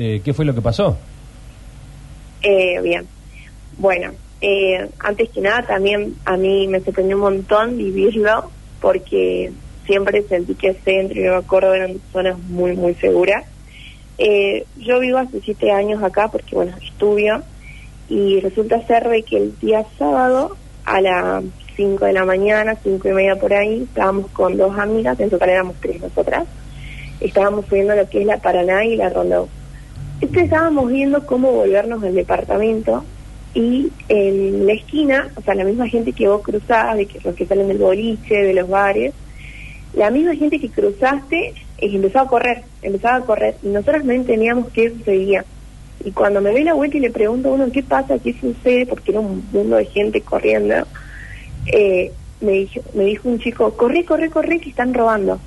eh, ¿qué fue lo que pasó? Eh, bien. Bueno, eh, antes que nada también a mí me sorprendió un montón vivirlo porque siempre sentí que Centro y Nueva Córdoba eran zonas muy, muy seguras. Eh, yo vivo hace siete años acá porque, bueno, estudio y resulta ser de que el día sábado a las 5 de la mañana, cinco y media por ahí, estábamos con dos amigas, en total éramos tres nosotras, estábamos subiendo lo que es la Paraná y la Rondó. Este estábamos viendo cómo volvernos al departamento y en la esquina, o sea, la misma gente que vos cruzabas, de que los que salen del boliche, de los bares, la misma gente que cruzaste eh, empezaba a correr, empezaba a correr y nosotros no entendíamos qué sucedía. Y cuando me doy la vuelta y le pregunto a uno qué pasa, qué sucede, porque era un mundo de gente corriendo, eh, me, dijo, me dijo un chico, corre, corre, corre, que están robando.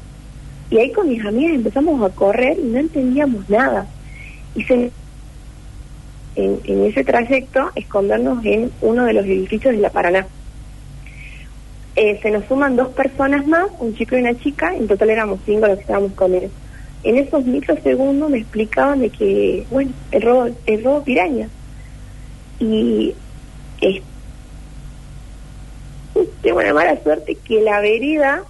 Y ahí con mis amigas empezamos a correr y no entendíamos nada. Y se, en, en ese trayecto escondernos en uno de los edificios de La Paraná. Eh, se nos suman dos personas más, un chico y una chica, en total éramos cinco los que estábamos con él. En esos microsegundos me explicaban de que, bueno, el robo, el robo piraña. Y es, tengo una mala suerte que la vereda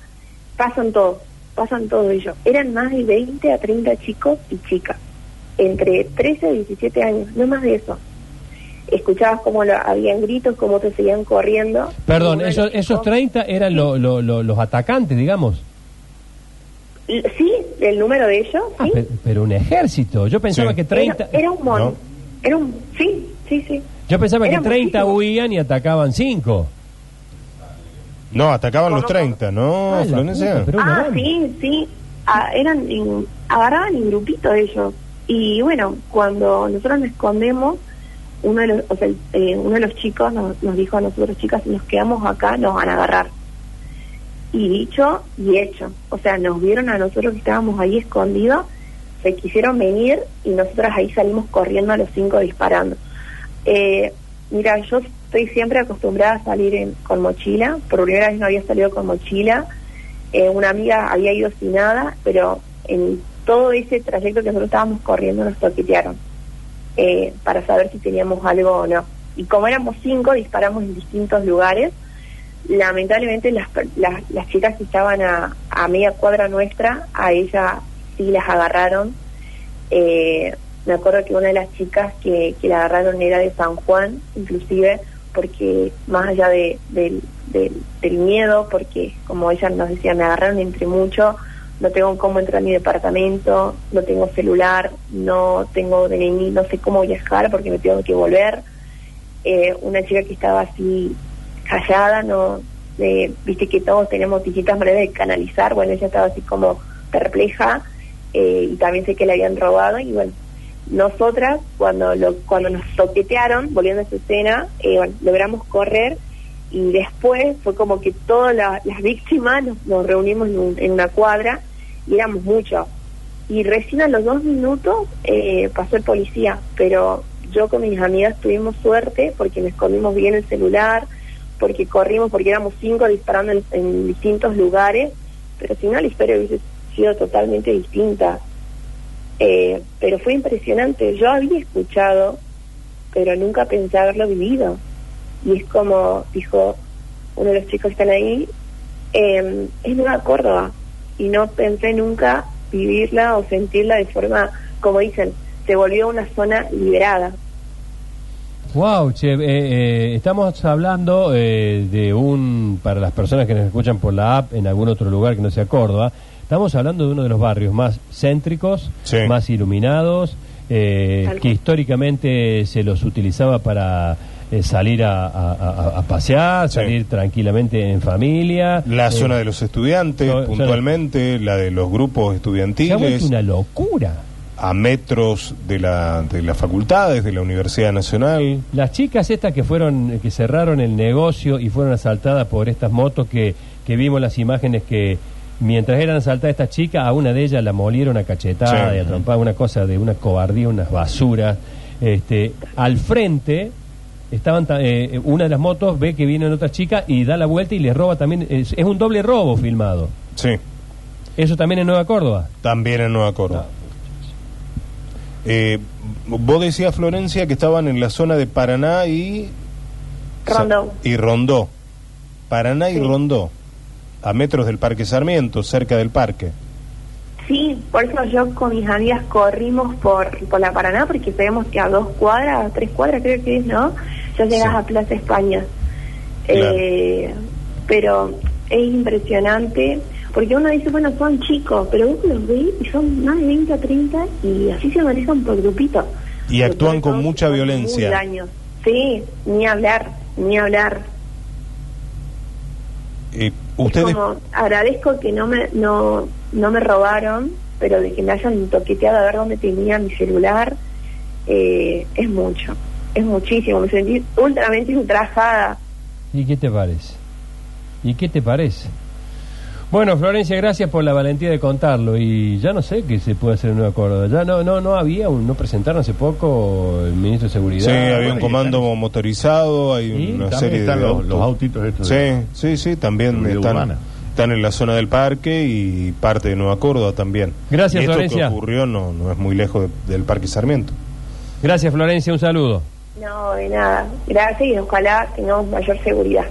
pasan todos, pasan todos ellos. Eran más de 20 a 30 chicos y chicas, entre 13 y 17 años, no más de eso. Escuchabas cómo lo, habían gritos, cómo te seguían corriendo. Perdón, esos, esos chicos- 30 eran lo- lo- lo- los atacantes, digamos. Sí, el número de ellos, Ah, sí. pe- pero, un ejército. Yo pensaba Sí. que 30... Era, era un mon. ¿No? Era un. Sí, sí, sí. Yo pensaba que Era 30 muchísimo. huían y atacaban 5. No, atacaban los ¿Cómo? 30, ¿no, Ah, Florencia? puta, pero Ah, sí, sí. Ah, eran en- agarraban en grupitos ellos. Y bueno, cuando nosotros nos escondemos, uno de los, o sea, eh, uno de los chicos nos, nos dijo a nosotros, chicas, si nos quedamos acá, nos van a agarrar. Y dicho y hecho. O sea, nos vieron a nosotros que estábamos ahí escondidos, se quisieron venir y nosotras ahí salimos corriendo a los cinco disparando. Eh, mira, yo estoy siempre acostumbrada a salir en- con mochila. Por primera vez no había salido con mochila. Eh, una amiga había ido sin nada, pero en todo ese trayecto que nosotros estábamos corriendo nos toquetearon eh, para saber si teníamos algo o no. Y como éramos cinco, disparamos en distintos lugares. Lamentablemente las, las, las chicas que estaban a, media cuadra nuestra, a ella sí las agarraron. Eh, me acuerdo que una de las chicas que, la agarraron era de San Juan, inclusive, porque más allá de, del miedo, porque como ella nos decía, me agarraron entre mucho, no tengo cómo entrar a mi departamento, no tengo celular, no tengo DNI, no sé cómo viajar porque me tengo que volver. Eh, una chica que estaba así callada, no, eh, viste que todos tenemos distintas maneras de canalizar, bueno, ella estaba así como perpleja eh, y también sé que le habían robado y bueno, nosotras cuando lo, cuando nos toquetearon, volviendo a esa escena, eh, bueno, logramos correr y después fue como que todas la- las víctimas nos, reunimos en, un- en una cuadra y éramos muchos. Y recién a los dos minutos eh, pasó el policía, pero yo con mis amigas tuvimos suerte porque nos escondimos bien el celular, porque corrimos, porque éramos cinco disparando en, en distintos lugares, pero si no la historia hubiese sido totalmente distinta. Eh, pero fue impresionante, yo había escuchado, pero nunca pensé haberlo vivido. Y es como dijo uno de los chicos que están ahí, eh, es Nueva Córdoba. Y no pensé nunca vivirla o sentirla de forma, como dicen, se volvió una zona liberada. Wow, che, eh, eh, estamos hablando eh, de un, para las personas que nos escuchan por la app en algún otro lugar que no sea Córdoba, estamos hablando de uno de los barrios más céntricos, Sí. más iluminados, eh, que históricamente se los utilizaba para eh, salir a, a- a- a pasear, Sí. salir tranquilamente en familia. La Eh, zona de los estudiantes, puntualmente, la de los grupos Se ha vuelto estudiantiles, una locura. a metros de, la, de las facultades, de la Universidad Nacional. Las chicas estas que fueron, que cerraron el negocio y fueron asaltadas por estas motos que, que vimos las imágenes que mientras eran asaltadas estas chicas, a una de ellas la molieron a cachetada Sí. y a trompada, una cosa de una cobardía, unas basuras. Este, al frente estaban ta- eh, una de las motos ve que vienen otras chicas y da la vuelta y les roba también, es, es un doble robo filmado. Sí, Eso también en Nueva Córdoba. también en Nueva Córdoba. Eh, vos decías, Florencia, que estaban en la zona de Paraná y... Rondó. Y Rondó. Paraná y. Rondó. A metros del Parque Sarmiento, cerca del parque. Sí, por eso yo con mis amigas corrimos por, por la Paraná, porque sabemos que a dos cuadras, a tres cuadras creo que es, ¿no? Ya llegas Sí. a Plaza España. Claro. Eh, pero es impresionante, porque uno dice, bueno, son chicos, pero vos los ves y son más de 20 a 30 y así se manejan por grupitos. Y actúan con mucha violencia. daños. Sí, ni hablar, ni hablar. Eh, Es ustedes... como, agradezco que no me, no, no me robaron, pero de que me hayan toqueteado a ver dónde tenía mi celular, eh, es mucho, es muchísimo. Me sentí ultramente ultrajada. ¿Y qué te parece? ¿Y qué te parece? Bueno, Florencia, gracias por la valentía de contarlo y ya no sé qué se puede hacer en Nueva Córdoba. Ya no no no había, un- no presentaron hace poco el ministro de Seguridad. Sí, había un comando están- motorizado, hay ¿Y? una También serie están de los, autos. los autitos estos. Sí, de- sí, sí, también están, urbana. están en la zona del parque y parte de Nueva Córdoba también. Gracias, y esto Florencia. que ocurrió no, no es muy lejos de- del Parque Sarmiento. Gracias, Florencia, un saludo. No, de nada. Gracias y ojalá tengamos mayor seguridad.